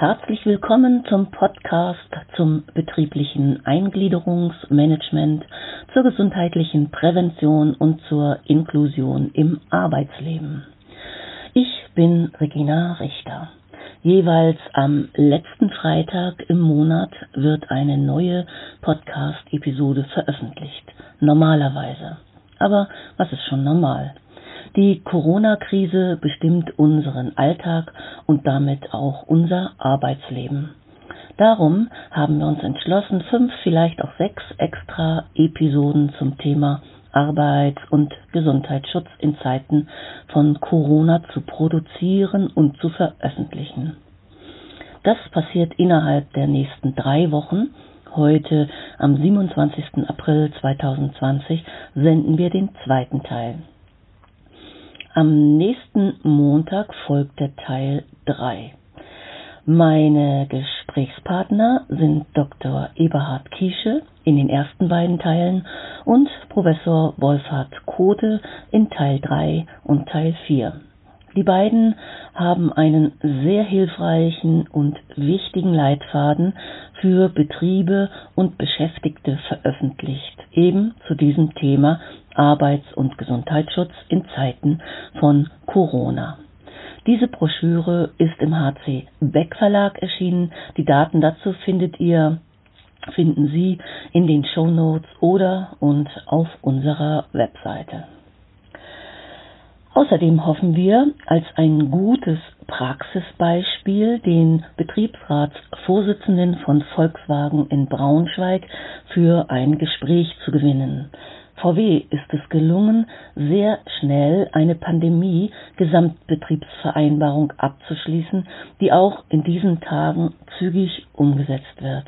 Herzlich willkommen zum Podcast zum betrieblichen Eingliederungsmanagement, zur gesundheitlichen Prävention und zur Inklusion im Arbeitsleben. Ich bin Regina Richter. Jeweils am letzten Freitag im Monat wird eine neue Podcast-Episode veröffentlicht. Normalerweise. Aber was ist schon normal? Die Corona-Krise bestimmt unseren Alltag und damit auch unser Arbeitsleben. Darum haben wir uns entschlossen, fünf, vielleicht auch sechs extra Episoden zum Thema Arbeits- und Gesundheitsschutz in Zeiten von Corona zu produzieren und zu veröffentlichen. Das passiert innerhalb der nächsten drei Wochen. Heute am 27. April 2020 senden wir den zweiten Teil. Am nächsten Montag folgt der Teil 3. Meine Gesprächspartner sind Dr. Eberhard Kiesche in den ersten beiden Teilen und Professor Wolfhard Kote in Teil 3 und Teil 4. Die beiden haben einen sehr hilfreichen und wichtigen Leitfaden für Betriebe und Beschäftigte veröffentlicht, eben zu diesem Thema Arbeits- und Gesundheitsschutz in Zeiten von Corona. Diese Broschüre ist im HC Beck Verlag erschienen. Die Daten dazu findet ihr finden Sie in den Show Notes oder und auf unserer Webseite. Außerdem hoffen wir, als ein gutes Praxisbeispiel den Betriebsratsvorsitzenden von Volkswagen in Braunschweig für ein Gespräch zu gewinnen. VW ist es gelungen, sehr schnell eine Pandemie-Gesamtbetriebsvereinbarung abzuschließen, die auch in diesen Tagen zügig umgesetzt wird.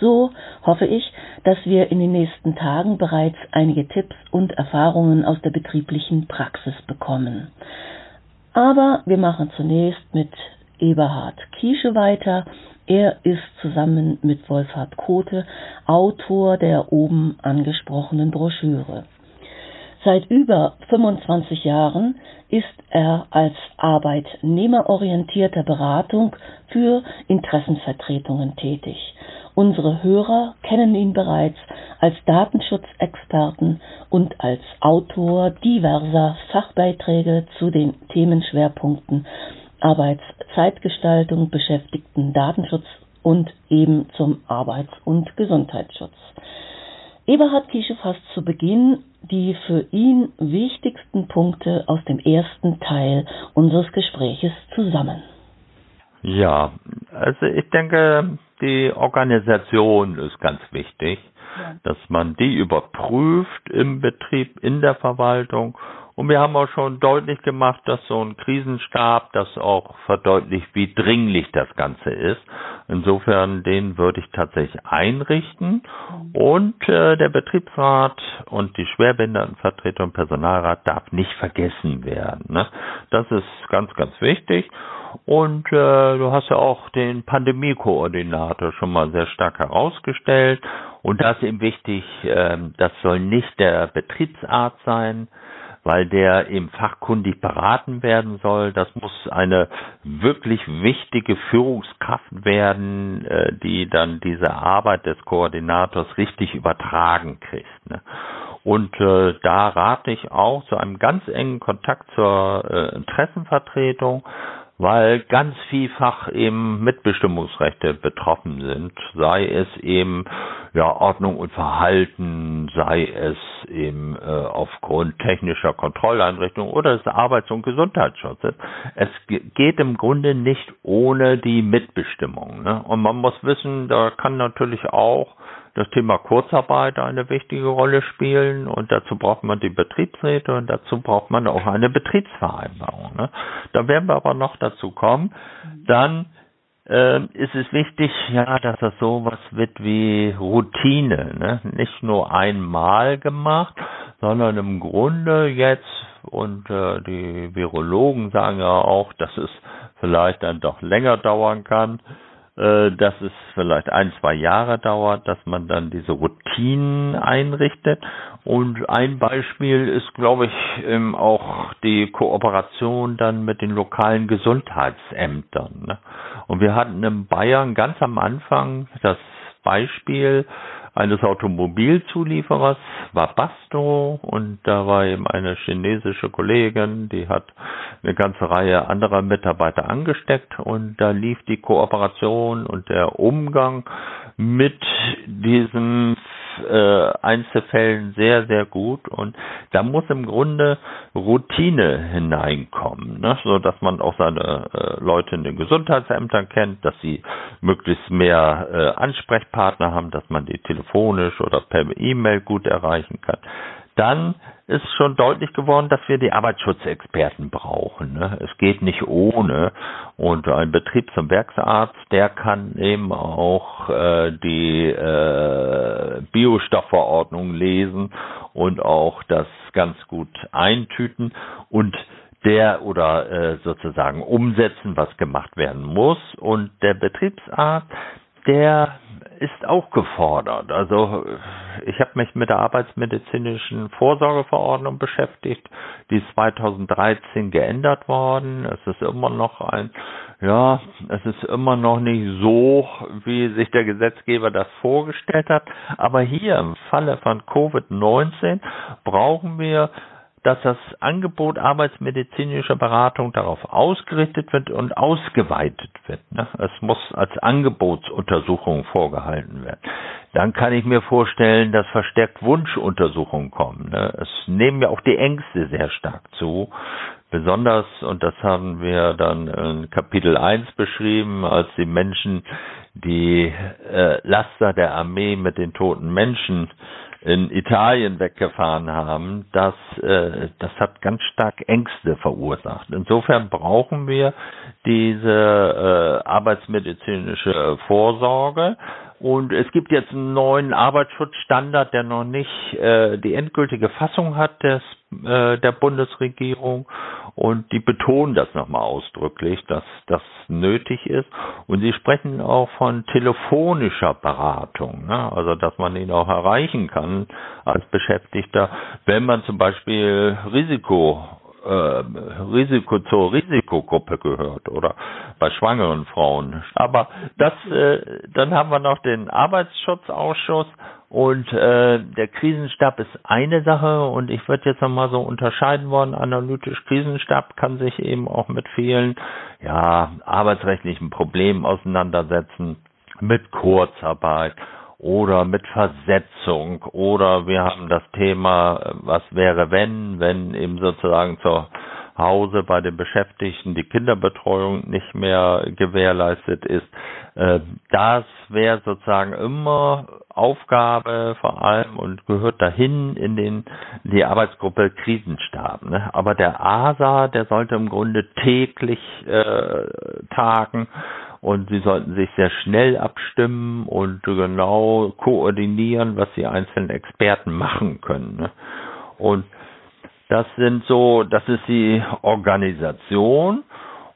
So hoffe ich, dass wir in den nächsten Tagen bereits einige Tipps und Erfahrungen aus der betrieblichen Praxis bekommen. Aber wir machen zunächst mit Eberhard Kiesche weiter, er ist zusammen mit Wolfhard Kote Autor der oben angesprochenen Broschüre. Seit über 25 Jahren ist er als arbeitnehmerorientierter Beratung für Interessenvertretungen tätig. Unsere Hörer kennen ihn bereits als Datenschutzexperten und als Autor diverser Fachbeiträge zu den Themenschwerpunkten Arbeitszeitgestaltung, Beschäftigten Datenschutz und eben zum Arbeits- und Gesundheitsschutz. Eberhard Kiesche fasst zu Beginn die für ihn wichtigsten Punkte aus dem ersten Teil unseres Gespräches zusammen. Ja, also ich denke, die Organisation ist ganz wichtig, ja. dass man die überprüft im Betrieb, in der Verwaltung und wir haben auch schon deutlich gemacht, dass so ein Krisenstab das auch verdeutlicht, wie dringlich das Ganze ist. Insofern, den würde ich tatsächlich einrichten. Und äh, der Betriebsrat und die Schwerbehindertenvertretung und Personalrat darf nicht vergessen werden. Ne? Das ist ganz, ganz wichtig. Und äh, du hast ja auch den Pandemiekoordinator schon mal sehr stark herausgestellt. Und das ist eben wichtig, äh, das soll nicht der Betriebsarzt sein, weil der eben fachkundig beraten werden soll. Das muss eine wirklich wichtige Führungskraft werden, äh, die dann diese Arbeit des Koordinators richtig übertragen kriegt. Ne? Und äh, da rate ich auch zu einem ganz engen Kontakt zur äh, Interessenvertretung, weil ganz vielfach eben Mitbestimmungsrechte betroffen sind, sei es eben ja Ordnung und Verhalten, sei es eben äh, aufgrund technischer Kontrolleinrichtungen oder des Arbeits- und Gesundheitsschutzes. Es geht im Grunde nicht ohne die Mitbestimmung. Ne? Und man muss wissen, da kann natürlich auch das Thema Kurzarbeit eine wichtige Rolle spielen und dazu braucht man die Betriebsräte und dazu braucht man auch eine Betriebsvereinbarung. Ne? Da werden wir aber noch dazu kommen. Dann äh, ist es wichtig, ja, dass das sowas wird wie Routine, ne? nicht nur einmal gemacht, sondern im Grunde jetzt und äh, die Virologen sagen ja auch, dass es vielleicht dann doch länger dauern kann dass es vielleicht ein, zwei Jahre dauert, dass man dann diese Routinen einrichtet. Und ein Beispiel ist, glaube ich, ähm, auch die Kooperation dann mit den lokalen Gesundheitsämtern. Ne? Und wir hatten in Bayern ganz am Anfang das Beispiel eines Automobilzulieferers, war Basto und da war eben eine chinesische Kollegin, die hat eine ganze Reihe anderer Mitarbeiter angesteckt und da lief die Kooperation und der Umgang mit diesen äh, Einzelfällen sehr, sehr gut und da muss im Grunde Routine hineinkommen, ne? so dass man auch seine äh, Leute in den Gesundheitsämtern kennt, dass sie möglichst mehr äh, Ansprechpartner haben, dass man die telefonisch oder per E-Mail gut erreichen kann dann ist schon deutlich geworden, dass wir die Arbeitsschutzexperten brauchen. Ne? Es geht nicht ohne. Und ein Betriebs- und Werksarzt, der kann eben auch äh, die äh, Biostoffverordnung lesen und auch das ganz gut eintüten und der oder äh, sozusagen umsetzen, was gemacht werden muss. Und der Betriebsarzt, der ist auch gefordert. Also ich habe mich mit der arbeitsmedizinischen Vorsorgeverordnung beschäftigt, die ist 2013 geändert worden. Es ist immer noch ein, ja, es ist immer noch nicht so, wie sich der Gesetzgeber das vorgestellt hat. Aber hier im Falle von Covid-19 brauchen wir dass das Angebot arbeitsmedizinischer Beratung darauf ausgerichtet wird und ausgeweitet wird. Ne? Es muss als Angebotsuntersuchung vorgehalten werden. Dann kann ich mir vorstellen, dass verstärkt Wunschuntersuchungen kommen. Ne? Es nehmen ja auch die Ängste sehr stark zu. Besonders, und das haben wir dann in Kapitel 1 beschrieben, als die Menschen die äh, Laster der Armee mit den toten Menschen in Italien weggefahren haben, das, äh, das hat ganz stark Ängste verursacht. Insofern brauchen wir diese äh, arbeitsmedizinische Vorsorge. Und es gibt jetzt einen neuen Arbeitsschutzstandard, der noch nicht äh, die endgültige Fassung hat des, äh, der Bundesregierung. Und die betonen das nochmal ausdrücklich, dass das nötig ist. Und sie sprechen auch von telefonischer Beratung, ne? also dass man ihn auch erreichen kann als Beschäftigter, wenn man zum Beispiel Risiko Risiko zur Risikogruppe gehört oder bei schwangeren Frauen. Aber das, äh, dann haben wir noch den Arbeitsschutzausschuss und äh, der Krisenstab ist eine Sache und ich würde jetzt nochmal so unterscheiden wollen, analytisch Krisenstab kann sich eben auch mit vielen ja, arbeitsrechtlichen Problemen auseinandersetzen, mit Kurzarbeit oder mit Versetzung oder wir haben das Thema, was wäre wenn, wenn eben sozusagen zur Hause bei den Beschäftigten die Kinderbetreuung nicht mehr gewährleistet ist. Äh, das wäre sozusagen immer Aufgabe vor allem und gehört dahin in den die Arbeitsgruppe Krisenstab. Ne? Aber der ASA, der sollte im Grunde täglich äh, tagen und sie sollten sich sehr schnell abstimmen und genau koordinieren, was die einzelnen Experten machen können. Ne? Und das sind so, das ist die Organisation.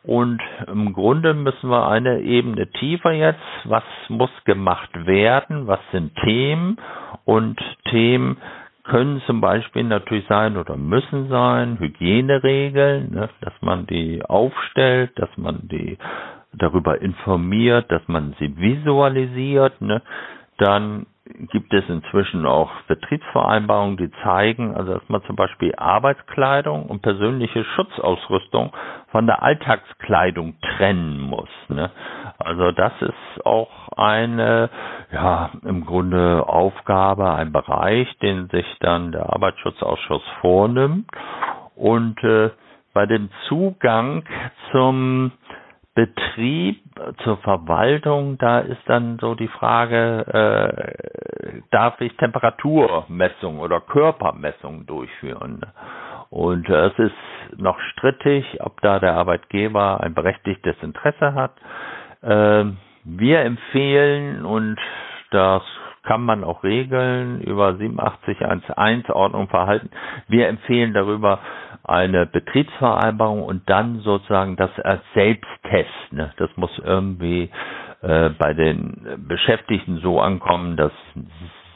Und im Grunde müssen wir eine Ebene tiefer jetzt. Was muss gemacht werden? Was sind Themen? Und Themen können zum Beispiel natürlich sein oder müssen sein Hygieneregeln, ne, dass man die aufstellt, dass man die darüber informiert, dass man sie visualisiert. Ne, dann gibt es inzwischen auch Betriebsvereinbarungen, die zeigen, also dass man zum Beispiel Arbeitskleidung und persönliche Schutzausrüstung von der Alltagskleidung trennen muss. Ne? Also das ist auch eine, ja, im Grunde Aufgabe, ein Bereich, den sich dann der Arbeitsschutzausschuss vornimmt. Und äh, bei dem Zugang zum Betrieb zur Verwaltung, da ist dann so die Frage, äh, darf ich Temperaturmessung oder Körpermessung durchführen? Und äh, es ist noch strittig, ob da der Arbeitgeber ein berechtigtes Interesse hat. Äh, wir empfehlen, und das kann man auch regeln über 87.1.1 Ordnung Verhalten. Wir empfehlen darüber eine Betriebsvereinbarung und dann sozusagen das als Selbsttest. Ne? Das muss irgendwie äh, bei den Beschäftigten so ankommen, dass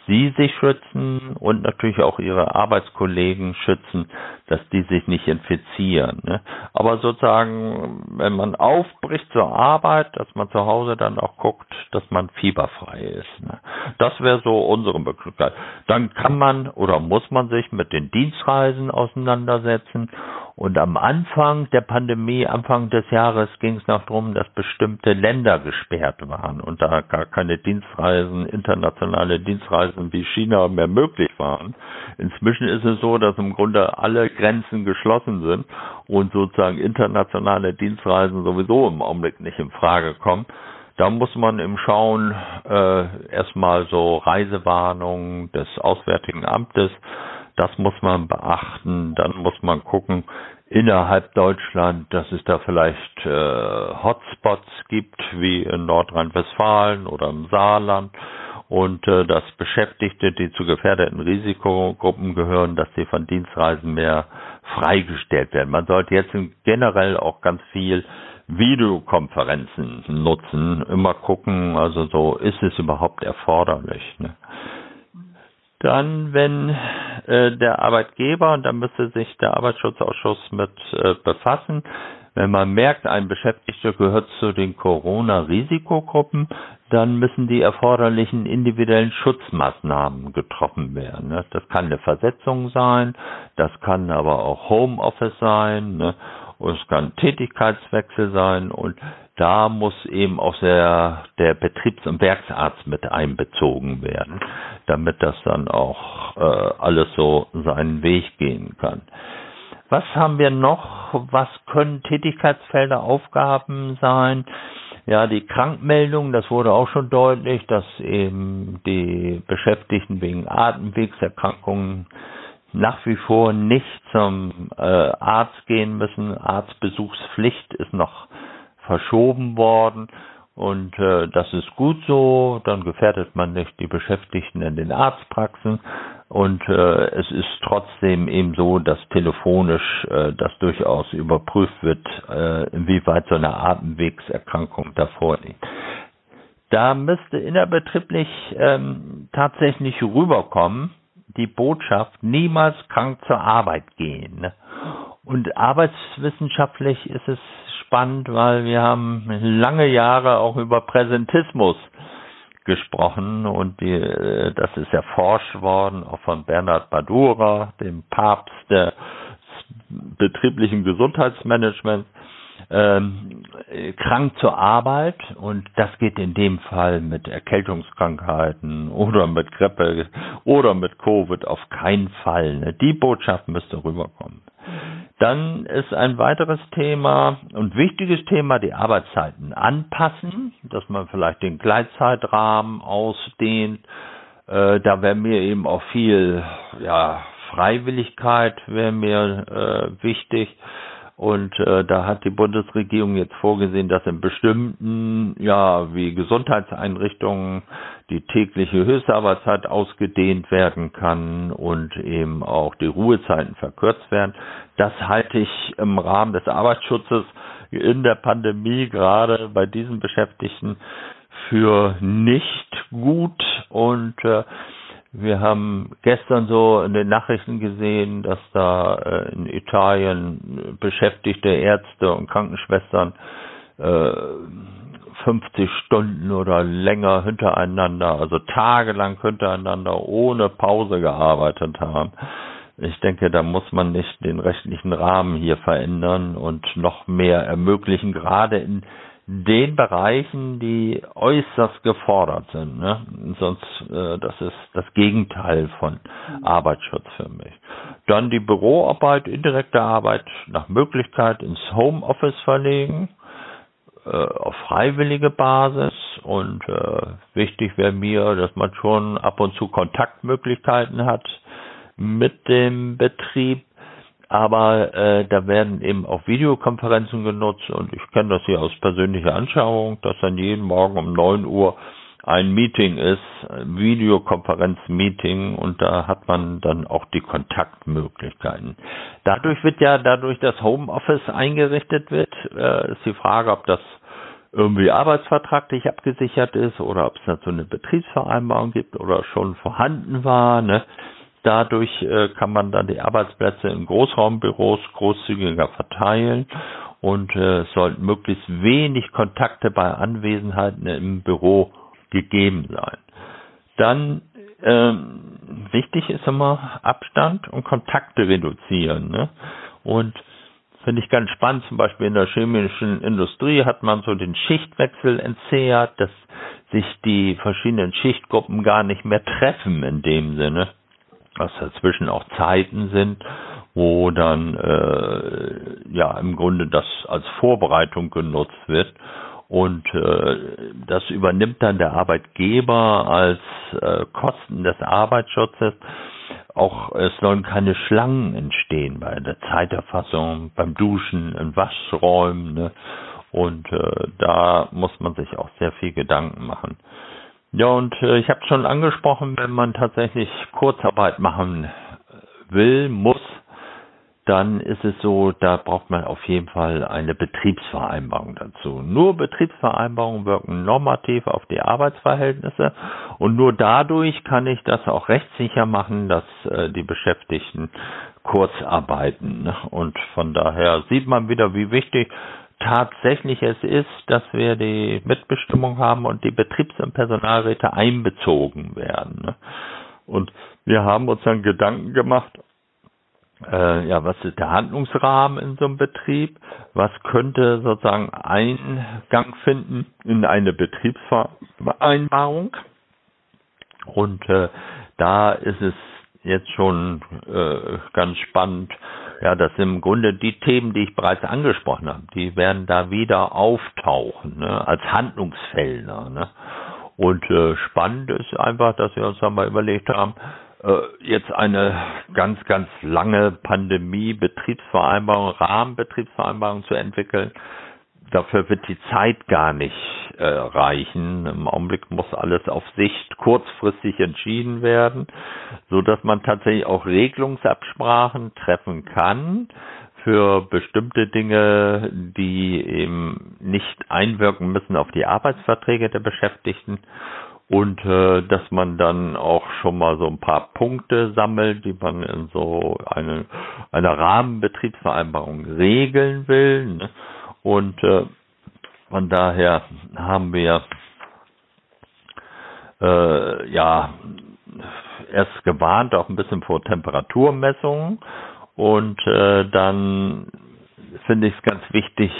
sie sich schützen und natürlich auch ihre Arbeitskollegen schützen, dass die sich nicht infizieren. Ne? Aber sozusagen, wenn man aufbricht zur Arbeit, dass man zu Hause dann auch guckt, dass man fieberfrei ist. Ne? Das wäre so unsere Möglichkeit. Dann kann man oder muss man sich mit den Dienstreisen auseinandersetzen und am Anfang der Pandemie, Anfang des Jahres, ging es noch darum, dass bestimmte Länder gesperrt waren und da gar keine Dienstreisen, internationale Dienstreisen wie China mehr möglich waren. Inzwischen ist es so, dass im Grunde alle Grenzen geschlossen sind und sozusagen internationale Dienstreisen sowieso im Augenblick nicht in Frage kommen. Da muss man im Schauen äh, erstmal so Reisewarnungen des Auswärtigen Amtes das muss man beachten. Dann muss man gucken, innerhalb Deutschland, dass es da vielleicht äh, Hotspots gibt, wie in Nordrhein-Westfalen oder im Saarland. Und äh, dass Beschäftigte, die zu gefährdeten Risikogruppen gehören, dass sie von Dienstreisen mehr freigestellt werden. Man sollte jetzt generell auch ganz viel Videokonferenzen nutzen, immer gucken, also so ist es überhaupt erforderlich. Ne? Dann, wenn äh, der Arbeitgeber, und da müsste sich der Arbeitsschutzausschuss mit äh, befassen, wenn man merkt, ein Beschäftigter gehört zu den Corona-Risikogruppen, dann müssen die erforderlichen individuellen Schutzmaßnahmen getroffen werden. Ne? Das kann eine Versetzung sein, das kann aber auch Homeoffice sein, ne? und es kann Tätigkeitswechsel sein und da muss eben auch der, der Betriebs- und Werksarzt mit einbezogen werden, damit das dann auch äh, alles so seinen Weg gehen kann. Was haben wir noch? Was können Tätigkeitsfelder, Aufgaben sein? Ja, die Krankmeldung, das wurde auch schon deutlich, dass eben die Beschäftigten wegen Atemwegserkrankungen nach wie vor nicht zum äh, Arzt gehen müssen. Arztbesuchspflicht ist noch verschoben worden und äh, das ist gut so, dann gefährdet man nicht die Beschäftigten in den Arztpraxen und äh, es ist trotzdem eben so, dass telefonisch äh, das durchaus überprüft wird, äh, inwieweit so eine Atemwegserkrankung davor liegt. Da müsste innerbetrieblich ähm, tatsächlich rüberkommen, die Botschaft, niemals krank zur Arbeit gehen. Und arbeitswissenschaftlich ist es spannend, weil wir haben lange Jahre auch über Präsentismus gesprochen und die, äh, das ist erforscht worden, auch von Bernhard Badura, dem Papst des betrieblichen Gesundheitsmanagements ähm, krank zur Arbeit und das geht in dem Fall mit Erkältungskrankheiten oder mit Grippe oder mit Covid auf keinen Fall. Ne? Die Botschaft müsste rüberkommen. Dann ist ein weiteres Thema und wichtiges Thema die Arbeitszeiten anpassen, dass man vielleicht den Gleitzeitrahmen ausdehnt. Äh, da wäre mir eben auch viel ja, Freiwilligkeit wäre mir äh, wichtig und äh, da hat die Bundesregierung jetzt vorgesehen, dass in bestimmten, ja, wie Gesundheitseinrichtungen die tägliche Höchstarbeitszeit ausgedehnt werden kann und eben auch die Ruhezeiten verkürzt werden. Das halte ich im Rahmen des Arbeitsschutzes in der Pandemie gerade bei diesen Beschäftigten für nicht gut und äh, wir haben gestern so in den Nachrichten gesehen, dass da äh, in Italien beschäftigte Ärzte und Krankenschwestern äh, 50 Stunden oder länger hintereinander, also tagelang hintereinander ohne Pause gearbeitet haben. Ich denke, da muss man nicht den rechtlichen Rahmen hier verändern und noch mehr ermöglichen, gerade in den Bereichen, die äußerst gefordert sind. Ne? Sonst, äh, das ist das Gegenteil von Arbeitsschutz für mich. Dann die Büroarbeit, indirekte Arbeit nach Möglichkeit ins Homeoffice verlegen, äh, auf freiwillige Basis. Und äh, wichtig wäre mir, dass man schon ab und zu Kontaktmöglichkeiten hat mit dem Betrieb aber äh, da werden eben auch Videokonferenzen genutzt und ich kenne das hier aus persönlicher Anschauung, dass dann jeden Morgen um neun Uhr ein Meeting ist, Videokonferenz-Meeting und da hat man dann auch die Kontaktmöglichkeiten. Dadurch wird ja, dadurch das Homeoffice eingerichtet wird, äh, ist die Frage, ob das irgendwie arbeitsvertraglich abgesichert ist oder ob es dazu eine Betriebsvereinbarung gibt oder schon vorhanden war. Ne? Dadurch äh, kann man dann die Arbeitsplätze in Großraumbüros großzügiger verteilen und äh, sollten möglichst wenig Kontakte bei Anwesenheiten im Büro gegeben sein. Dann ähm, wichtig ist immer Abstand und Kontakte reduzieren. Ne? Und finde ich ganz spannend, zum Beispiel in der chemischen Industrie hat man so den Schichtwechsel entzehrt, dass sich die verschiedenen Schichtgruppen gar nicht mehr treffen in dem Sinne, dass dazwischen auch Zeiten sind, wo dann äh, ja im Grunde das als Vorbereitung genutzt wird und äh, das übernimmt dann der Arbeitgeber als äh, Kosten des Arbeitsschutzes. Auch es sollen keine Schlangen entstehen bei der Zeiterfassung, beim Duschen, in Waschräumen. Ne? Und äh, da muss man sich auch sehr viel Gedanken machen. Ja, und äh, ich habe schon angesprochen, wenn man tatsächlich Kurzarbeit machen will, muss, dann ist es so, da braucht man auf jeden Fall eine Betriebsvereinbarung dazu. Nur Betriebsvereinbarungen wirken normativ auf die Arbeitsverhältnisse und nur dadurch kann ich das auch rechtssicher machen, dass äh, die Beschäftigten kurz arbeiten. Ne? Und von daher sieht man wieder, wie wichtig tatsächlich es ist, dass wir die Mitbestimmung haben und die Betriebs- und Personalräte einbezogen werden. Und wir haben uns dann Gedanken gemacht, äh, ja, was ist der Handlungsrahmen in so einem Betrieb? Was könnte sozusagen Eingang finden in eine Betriebsvereinbarung? Und äh, da ist es jetzt schon äh, ganz spannend, ja, das sind im Grunde die Themen, die ich bereits angesprochen habe, die werden da wieder auftauchen, ne, als Handlungsfelder. Ne? Und äh, spannend ist einfach, dass wir uns dann mal überlegt haben, äh, jetzt eine ganz, ganz lange Pandemie-Betriebsvereinbarung, Rahmenbetriebsvereinbarung zu entwickeln. Dafür wird die Zeit gar nicht äh, reichen. Im Augenblick muss alles auf Sicht kurzfristig entschieden werden, so dass man tatsächlich auch Regelungsabsprachen treffen kann für bestimmte Dinge, die eben nicht einwirken müssen auf die Arbeitsverträge der Beschäftigten und äh, dass man dann auch schon mal so ein paar Punkte sammelt, die man in so eine, einer Rahmenbetriebsvereinbarung regeln will. Ne? Und äh, von daher haben wir äh, ja erst gewarnt, auch ein bisschen vor Temperaturmessungen. Und äh, dann finde ich es ganz wichtig,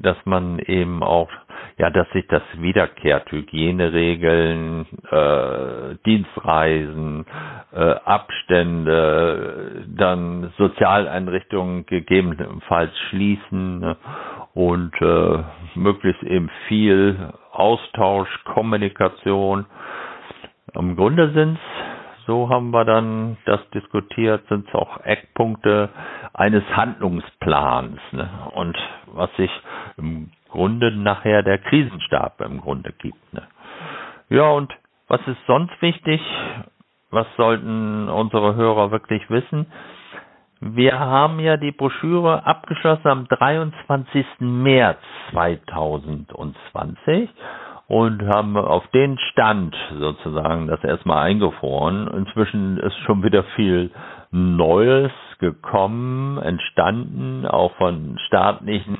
dass man eben auch ja, dass sich das wiederkehrt, Hygieneregeln, äh, Dienstreisen, äh, Abstände, dann Sozialeinrichtungen gegebenenfalls schließen ne? und äh, möglichst eben viel Austausch, Kommunikation. Im Grunde sind's so haben wir dann das diskutiert, sind es auch Eckpunkte eines Handlungsplans. Ne? Und was sich im Grunde nachher der Krisenstab im Grunde gibt. Ne? Ja, und was ist sonst wichtig? Was sollten unsere Hörer wirklich wissen? Wir haben ja die Broschüre abgeschlossen am 23. März 2020 und haben auf den Stand sozusagen das erstmal eingefroren. Inzwischen ist schon wieder viel Neues gekommen, entstanden, auch von staatlichen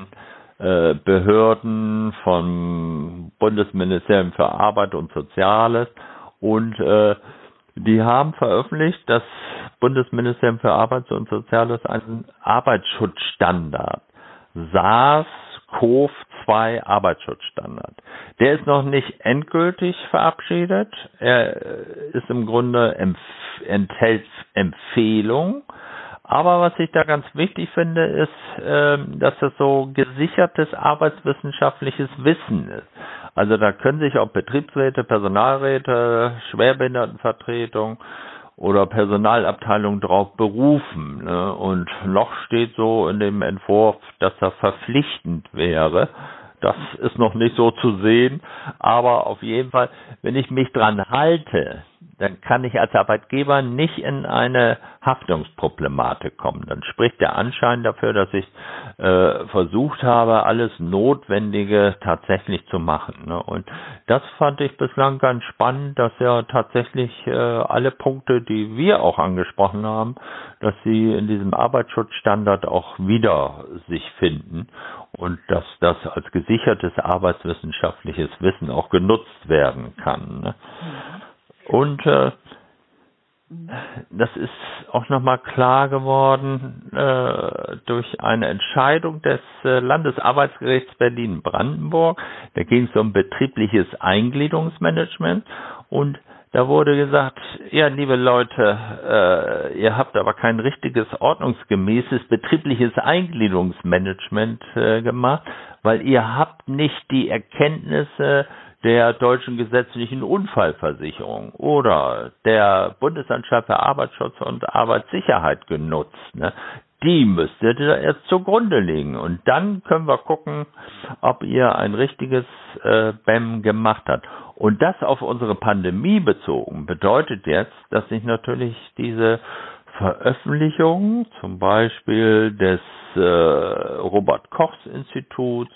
äh, Behörden, vom Bundesministerium für Arbeit und Soziales und äh, die haben veröffentlicht, dass Bundesministerium für Arbeit und Soziales einen Arbeitsschutzstandard SARS CoV 2 Arbeitsschutzstandard. Der ist noch nicht endgültig verabschiedet. Er ist im Grunde empf enthält Empfehlungen aber was ich da ganz wichtig finde, ist, äh, dass das so gesichertes arbeitswissenschaftliches Wissen ist. Also da können sich auch Betriebsräte, Personalräte, Schwerbehindertenvertretung oder Personalabteilung drauf berufen. Ne? Und noch steht so in dem Entwurf, dass das verpflichtend wäre. Das ist noch nicht so zu sehen, aber auf jeden Fall, wenn ich mich dran halte, dann kann ich als Arbeitgeber nicht in eine Haftungsproblematik kommen. Dann spricht der Anschein dafür, dass ich äh, versucht habe, alles Notwendige tatsächlich zu machen. Ne? Und das fand ich bislang ganz spannend, dass ja tatsächlich äh, alle Punkte, die wir auch angesprochen haben, dass sie in diesem Arbeitsschutzstandard auch wieder sich finden und dass das als gesichertes arbeitswissenschaftliches Wissen auch genutzt werden kann. Ne? Und äh, das ist auch nochmal klar geworden äh, durch eine Entscheidung des äh, Landesarbeitsgerichts Berlin-Brandenburg. Da ging es um betriebliches Eingliederungsmanagement und da wurde gesagt, ja, liebe Leute, äh, ihr habt aber kein richtiges ordnungsgemäßes betriebliches Eingliederungsmanagement äh, gemacht, weil ihr habt nicht die Erkenntnisse der deutschen gesetzlichen Unfallversicherung oder der Bundesanstalt für Arbeitsschutz und Arbeitssicherheit genutzt. Ne? Die müsstet ihr erst zugrunde legen. Und dann können wir gucken, ob ihr ein richtiges äh, BEM gemacht habt. Und das auf unsere Pandemie bezogen bedeutet jetzt, dass sich natürlich diese Veröffentlichungen, zum Beispiel des äh, Robert Kochs Instituts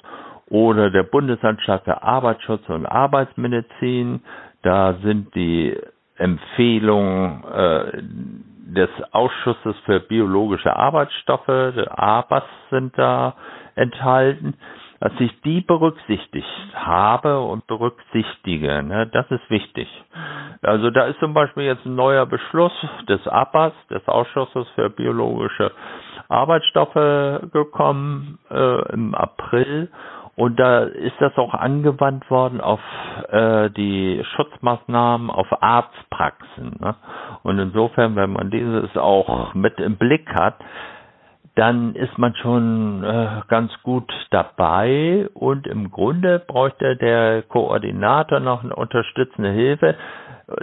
oder der Bundesanstalt für Arbeitsschutz und Arbeitsmedizin. Da sind die Empfehlungen äh, des Ausschusses für biologische Arbeitsstoffe, der ABAS, sind da enthalten, dass ich die berücksichtigt habe und berücksichtige. Ne? Das ist wichtig. Also da ist zum Beispiel jetzt ein neuer Beschluss des ABAS, des Ausschusses für biologische Arbeitsstoffe gekommen äh, im April und da ist das auch angewandt worden auf äh, die Schutzmaßnahmen auf Arztpraxen. Ne? Und insofern, wenn man dieses auch mit im Blick hat, dann ist man schon äh, ganz gut dabei und im Grunde bräuchte der Koordinator noch eine unterstützende Hilfe,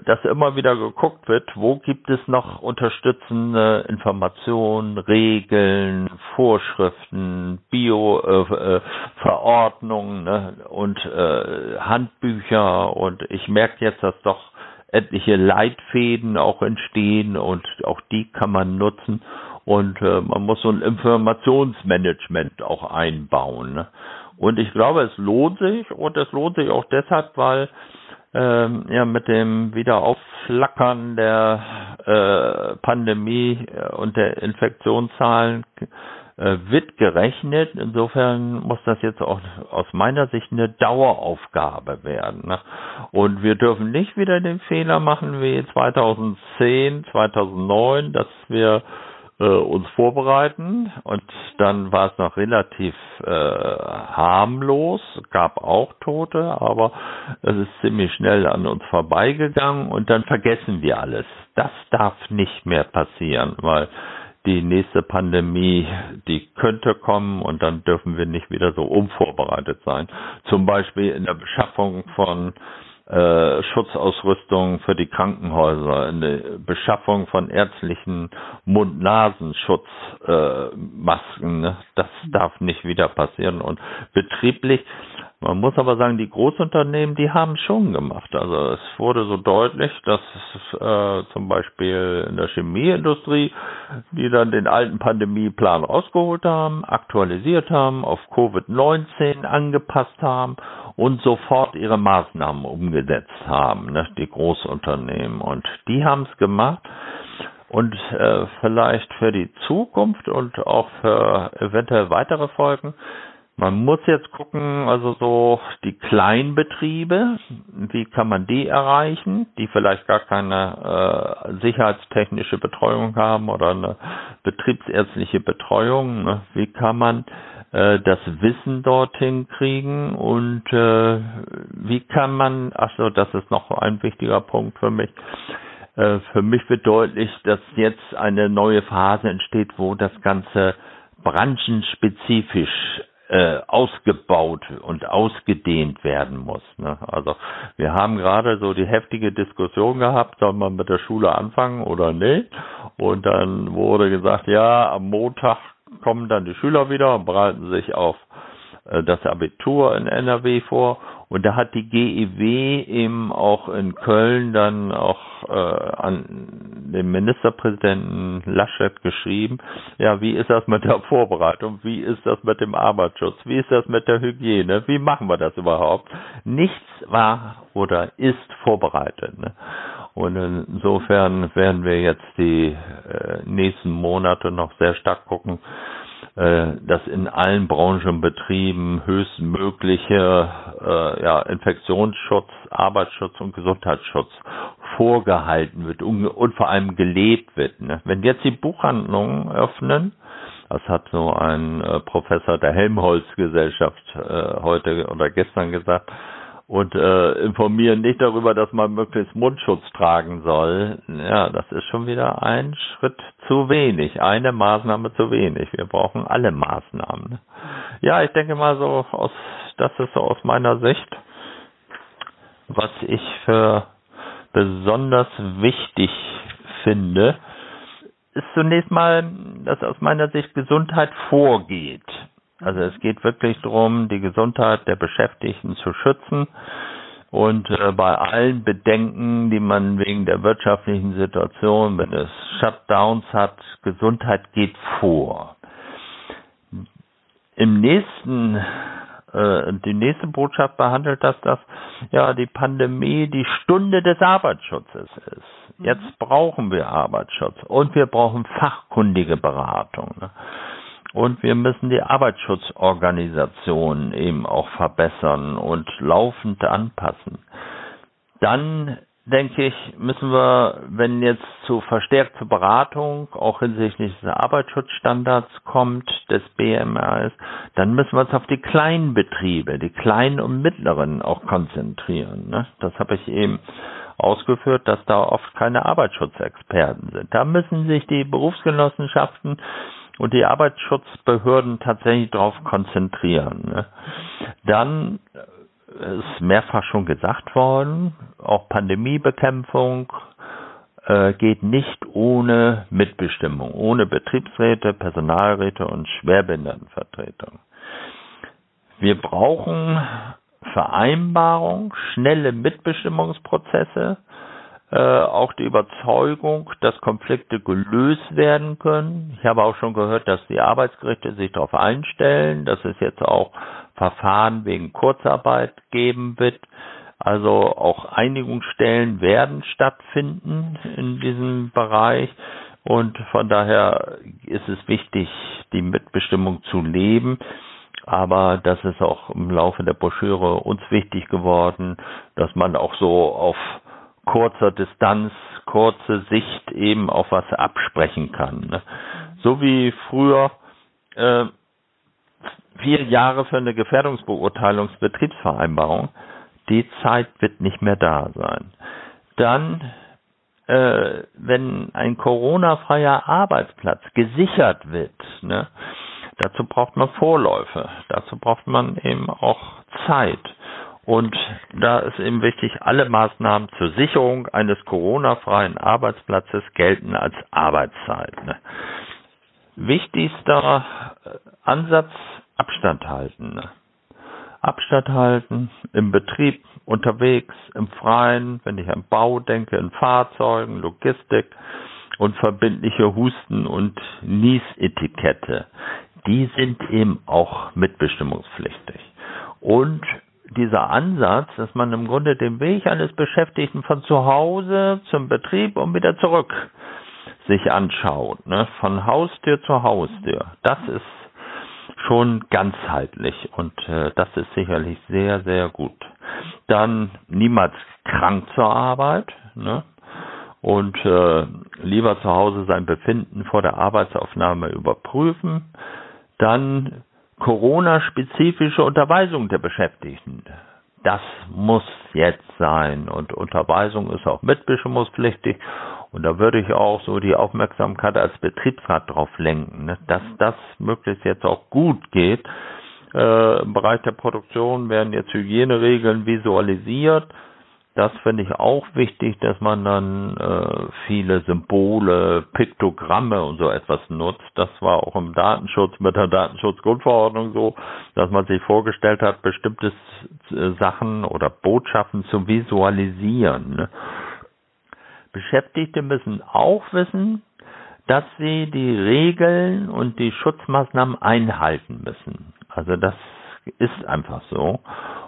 dass immer wieder geguckt wird, wo gibt es noch unterstützende Informationen, Regeln, Vorschriften, Bio-Verordnungen äh, äh, ne, und äh, Handbücher und ich merke jetzt, dass doch etliche Leitfäden auch entstehen und auch die kann man nutzen und äh, man muss so ein Informationsmanagement auch einbauen. Ne? Und ich glaube, es lohnt sich und es lohnt sich auch deshalb, weil ähm, ja mit dem Wiederaufflackern der äh, Pandemie äh, und der Infektionszahlen äh, wird gerechnet. Insofern muss das jetzt auch aus meiner Sicht eine Daueraufgabe werden. Ne? Und wir dürfen nicht wieder den Fehler machen wie 2010, 2009, dass wir äh, uns vorbereiten und dann war es noch relativ äh, harmlos, gab auch Tote, aber es ist ziemlich schnell an uns vorbeigegangen und dann vergessen wir alles. Das darf nicht mehr passieren, weil die nächste Pandemie, die könnte kommen und dann dürfen wir nicht wieder so unvorbereitet sein. Zum Beispiel in der Beschaffung von äh, Schutzausrüstung für die Krankenhäuser, eine Beschaffung von ärztlichen Mund-Nasenschutzmasken. Äh, ne? Das darf nicht wieder passieren. Und betrieblich man muss aber sagen, die Großunternehmen, die haben schon gemacht. Also es wurde so deutlich, dass äh, zum Beispiel in der Chemieindustrie, die dann den alten Pandemieplan rausgeholt haben, aktualisiert haben, auf Covid-19 angepasst haben und sofort ihre Maßnahmen umgesetzt haben, ne, die Großunternehmen. Und die haben es gemacht. Und äh, vielleicht für die Zukunft und auch für eventuell weitere Folgen man muss jetzt gucken, also so die Kleinbetriebe, wie kann man die erreichen, die vielleicht gar keine äh, sicherheitstechnische Betreuung haben oder eine betriebsärztliche Betreuung. Ne? Wie kann man äh, das Wissen dorthin kriegen und äh, wie kann man, ach so, das ist noch ein wichtiger Punkt für mich. Äh, für mich wird deutlich, dass jetzt eine neue Phase entsteht, wo das Ganze branchenspezifisch äh, ausgebaut und ausgedehnt werden muss. Ne? Also wir haben gerade so die heftige Diskussion gehabt, soll man mit der Schule anfangen oder nicht? Und dann wurde gesagt, ja, am Montag kommen dann die Schüler wieder und bereiten sich auf äh, das Abitur in NRW vor Und da hat die GEW eben auch in Köln dann auch äh, an den Ministerpräsidenten Laschet geschrieben, ja, wie ist das mit der Vorbereitung, wie ist das mit dem Arbeitsschutz, wie ist das mit der Hygiene, wie machen wir das überhaupt? Nichts war oder ist vorbereitet. Ne? Und insofern werden wir jetzt die äh, nächsten Monate noch sehr stark gucken, dass in allen Branchenbetrieben höchstmögliche äh, ja, Infektionsschutz, Arbeitsschutz und Gesundheitsschutz vorgehalten wird und, und vor allem gelebt wird. Ne? Wenn jetzt die Buchhandlungen öffnen, das hat so ein äh, Professor der Helmholtz-Gesellschaft äh, heute oder gestern gesagt, und äh, informieren nicht darüber, dass man möglichst Mundschutz tragen soll. Ja, das ist schon wieder ein Schritt zu wenig, eine Maßnahme zu wenig. Wir brauchen alle Maßnahmen. Ja, ich denke mal so aus, das ist so aus meiner Sicht, was ich für besonders wichtig finde, ist zunächst mal, dass aus meiner Sicht Gesundheit vorgeht. Also es geht wirklich darum, die Gesundheit der Beschäftigten zu schützen. Und äh, bei allen Bedenken, die man wegen der wirtschaftlichen Situation, wenn es Shutdowns hat, Gesundheit geht vor. Im nächsten, äh, die nächste Botschaft behandelt das, dass ja die Pandemie die Stunde des Arbeitsschutzes ist. Jetzt mhm. brauchen wir Arbeitsschutz und wir brauchen fachkundige Beratung. Ne? Und wir müssen die Arbeitsschutzorganisation eben auch verbessern und laufend anpassen. Dann denke ich, müssen wir, wenn jetzt zu verstärkter Beratung auch hinsichtlich des Arbeitsschutzstandards kommt, des BMRs, dann müssen wir uns auf die kleinen Betriebe, die kleinen und mittleren auch konzentrieren. Ne? Das habe ich eben ausgeführt, dass da oft keine Arbeitsschutzexperten sind. Da müssen sich die Berufsgenossenschaften und die Arbeitsschutzbehörden tatsächlich darauf konzentrieren. Ne? Dann ist mehrfach schon gesagt worden, auch Pandemiebekämpfung äh, geht nicht ohne Mitbestimmung, ohne Betriebsräte, Personalräte und Schwerbehindertenvertretung. Wir brauchen Vereinbarung, schnelle Mitbestimmungsprozesse, äh, auch die Überzeugung, dass Konflikte gelöst werden können. Ich habe auch schon gehört, dass die Arbeitsgerichte sich darauf einstellen, dass es jetzt auch Verfahren wegen Kurzarbeit geben wird. Also auch Einigungsstellen werden stattfinden in diesem Bereich. Und von daher ist es wichtig, die Mitbestimmung zu leben. Aber das ist auch im Laufe der Broschüre uns wichtig geworden, dass man auch so auf kurzer Distanz, kurze Sicht eben auf was absprechen kann. Ne? So wie früher äh, vier Jahre für eine Gefährdungsbeurteilungsbetriebsvereinbarung, die Zeit wird nicht mehr da sein. Dann, äh, wenn ein Corona-freier Arbeitsplatz gesichert wird, ne, dazu braucht man Vorläufe, dazu braucht man eben auch Zeit. Und da ist eben wichtig, alle Maßnahmen zur Sicherung eines Corona-freien Arbeitsplatzes gelten als Arbeitszeit. Ne? Wichtigster äh, Ansatz, Abstand halten. Ne? Abstand halten im Betrieb, unterwegs, im Freien, wenn ich an Bau denke, in Fahrzeugen, Logistik und verbindliche Husten- und Niesetikette. Die sind eben auch mitbestimmungspflichtig. Und dieser Ansatz, dass man im Grunde den Weg eines Beschäftigten von zu Hause zum Betrieb und wieder zurück sich anschaut, ne? von Haustür zu Haustür, das ist schon ganzheitlich und äh, das ist sicherlich sehr, sehr gut. Dann niemals krank zur Arbeit ne? und äh, lieber zu Hause sein Befinden vor der Arbeitsaufnahme überprüfen. Dann Corona-spezifische Unterweisung der Beschäftigten. Das muss jetzt sein und Unterweisung ist auch mitbestimmungspflichtig und da würde ich auch so die Aufmerksamkeit als Betriebsrat drauf lenken, ne, dass das möglichst jetzt auch gut geht. Äh, Im Bereich der Produktion werden jetzt Hygieneregeln visualisiert. Das finde ich auch wichtig, dass man dann äh, viele Symbole, Piktogramme und so etwas nutzt. Das war auch im Datenschutz mit der Datenschutzgrundverordnung so, dass man sich vorgestellt hat, bestimmte äh, Sachen oder Botschaften zu visualisieren. Beschäftigte müssen auch wissen, dass sie die Regeln und die Schutzmaßnahmen einhalten müssen. Also das ist einfach so.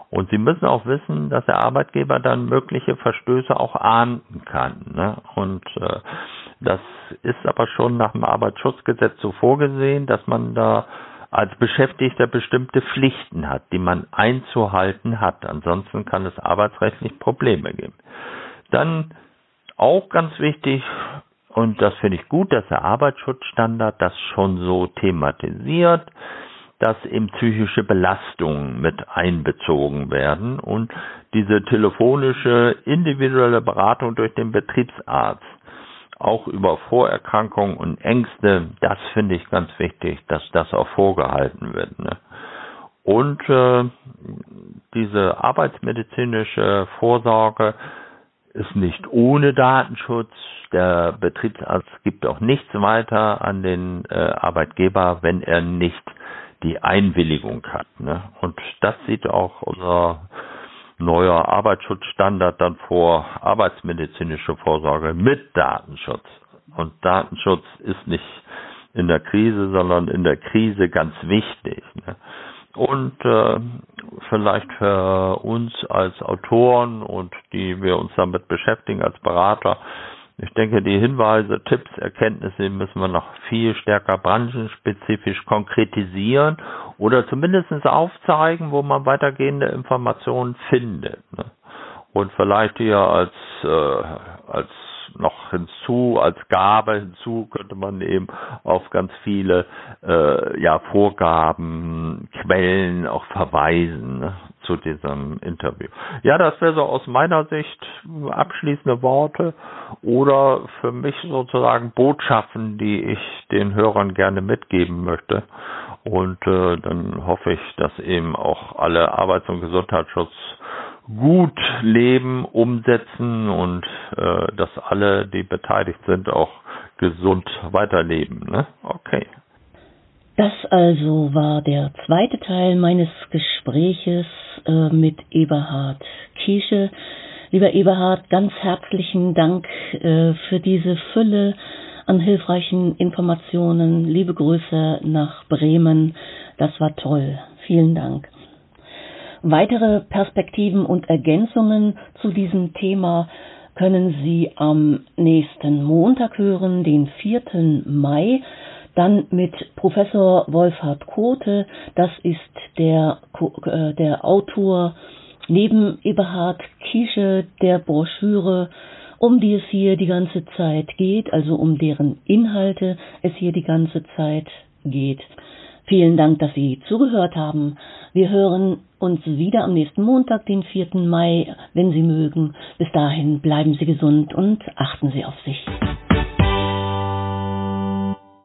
Und Sie müssen auch wissen, dass der Arbeitgeber dann mögliche Verstöße auch ahnden kann. Ne? Und äh, das ist aber schon nach dem Arbeitsschutzgesetz so vorgesehen, dass man da als Beschäftigter bestimmte Pflichten hat, die man einzuhalten hat. Ansonsten kann es arbeitsrechtlich Probleme geben. Dann auch ganz wichtig, und das finde ich gut, dass der Arbeitsschutzstandard das schon so thematisiert, dass eben psychische Belastungen mit einbezogen werden und diese telefonische individuelle Beratung durch den Betriebsarzt auch über Vorerkrankungen und Ängste, das finde ich ganz wichtig, dass das auch vorgehalten wird. Ne? Und äh, diese arbeitsmedizinische Vorsorge ist nicht ohne Datenschutz. Der Betriebsarzt gibt auch nichts weiter an den äh, Arbeitgeber, wenn er nicht die Einwilligung hat. Ne? Und das sieht auch unser neuer Arbeitsschutzstandard dann vor, arbeitsmedizinische Vorsorge mit Datenschutz. Und Datenschutz ist nicht in der Krise, sondern in der Krise ganz wichtig. Ne? Und äh, vielleicht für uns als Autoren und die wir uns damit beschäftigen als Berater, ich denke, die Hinweise, Tipps, Erkenntnisse müssen wir noch viel stärker branchenspezifisch konkretisieren oder zumindest aufzeigen, wo man weitergehende Informationen findet. Ne? Und vielleicht hier als, äh, als noch hinzu, als Gabe hinzu könnte man eben auf ganz viele äh, ja, Vorgaben, Quellen auch verweisen ne, zu diesem Interview. Ja, das wäre so aus meiner Sicht abschließende Worte oder für mich sozusagen Botschaften, die ich den Hörern gerne mitgeben möchte. Und äh, dann hoffe ich, dass eben auch alle Arbeits- und Gesundheitsschutz gut leben, umsetzen und äh, dass alle, die beteiligt sind, auch gesund weiterleben. Ne? Okay. Das also war der zweite Teil meines Gespräches äh, mit Eberhard Kiesche. Lieber Eberhard, ganz herzlichen Dank äh, für diese Fülle an hilfreichen Informationen. Liebe Grüße nach Bremen. Das war toll. Vielen Dank. Weitere Perspektiven und Ergänzungen zu diesem Thema können Sie am nächsten Montag hören, den 4. Mai, dann mit Professor Wolfhard Kote, das ist der, äh, der Autor neben Eberhard Kiesche der Broschüre, um die es hier die ganze Zeit geht, also um deren Inhalte es hier die ganze Zeit geht. Vielen Dank, dass Sie zugehört haben. Wir hören uns wieder am nächsten Montag, den 4. Mai, wenn Sie mögen. Bis dahin bleiben Sie gesund und achten Sie auf sich.